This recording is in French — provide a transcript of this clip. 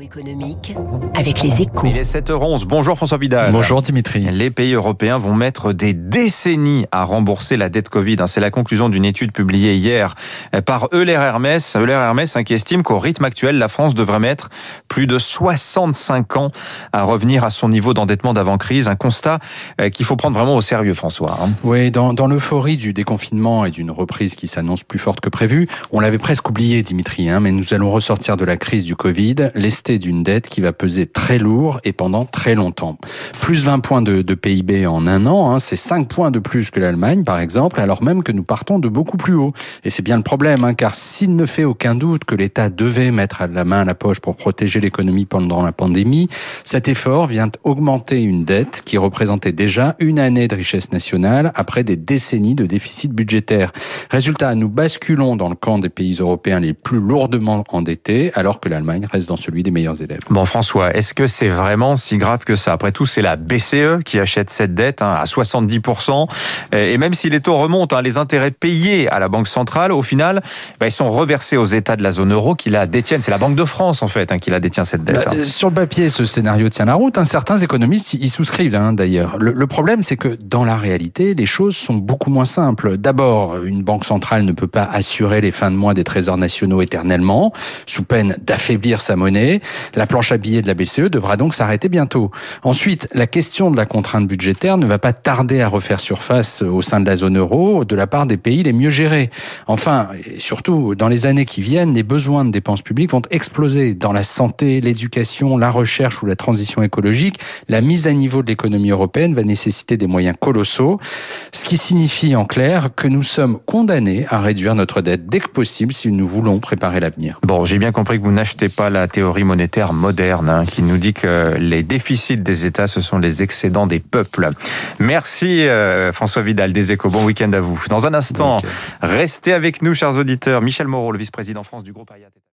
Économique avec les échos. Il est 7h11. Bonjour François Vidal. Bonjour Dimitri. Les pays européens vont mettre des décennies à rembourser la dette Covid. hein. C'est la conclusion d'une étude publiée hier par Euler Hermès. Euler Hermès hein, qui estime qu'au rythme actuel, la France devrait mettre plus de 65 ans à revenir à son niveau d'endettement d'avant-crise. Un constat euh, qu'il faut prendre vraiment au sérieux, François. hein. Oui, dans, dans l'euphorie du déconfinement et d'une reprise qui s'annonce plus forte que prévu, on l'avait presque oublié, Dimitri, hein, mais nous allons ressortir de la crise du Covid, lesté d'une dette qui va peser très lourd et pendant très longtemps. Plus 20 points de, PIB en un an, hein, c'est 5 points de plus que l'Allemagne, par exemple, alors même que nous partons de beaucoup plus haut. Et c'est bien le problème, hein, car s'il ne fait aucun doute que l'État devait mettre la main à la poche pour protéger l'économie pendant la pandémie, cet effort vient augmenter une dette qui représentait déjà une année de richesse nationale après des décennies de déficit budgétaire. Résultat, nous basculons dans le camp des pays européens les plus lourdement endettés, alors que l'Allemagne reste dans celui des meilleurs élèves. Bon, François, est-ce que c'est vraiment si grave que ça? Après tout, c'est la BCE qui achète cette dette hein, à 70%. Et même si les taux remontent, hein, les intérêts payés à la Banque centrale, au final, bah, ils sont reversés aux États de la zone euro qui la détiennent. C'est la Banque de France, en fait, hein, qui la détient, cette dette. Bah, hein. euh, Sur le papier, ce scénario tient la route. hein. Certains économistes y y souscrivent hein, d'ailleurs. Le, le problème, c'est que dans la réalité, les choses sont beaucoup moins simples. D'abord, une banque centrale ne peut pas assurer les fins de mois des trésors nationaux éternellement, sous peine d'affaiblir sa monnaie. La planche à billets de la BCE devra donc s'arrêter bientôt. Ensuite, la question de la contrainte budgétaire ne va pas tarder à refaire surface au sein de la zone euro de la part des pays les mieux gérés. Enfin, et surtout, dans les années qui viennent, les besoins de dépenses publiques vont exploser dans la santé, l'éducation, la recherche ou la transition écologique. La mise à niveau de l'économie européenne va nécessiter des moyens colossaux, ce qui signifie en clair que nous sommes condamnés à réduire notre dette dès que possible si nous voulons préparer l'avenir. Bon, j'ai bien compris que vous n'achetez pas la théorie monétaire moderne hein, qui nous dit que les déficits des États, ce sont les excédents des peuples. Merci euh, François Vidal des Échos. Bon week-end à vous. Dans un instant, restez avec nous, chers auditeurs. Michel Moreau, le vice-président France du groupe Hayat.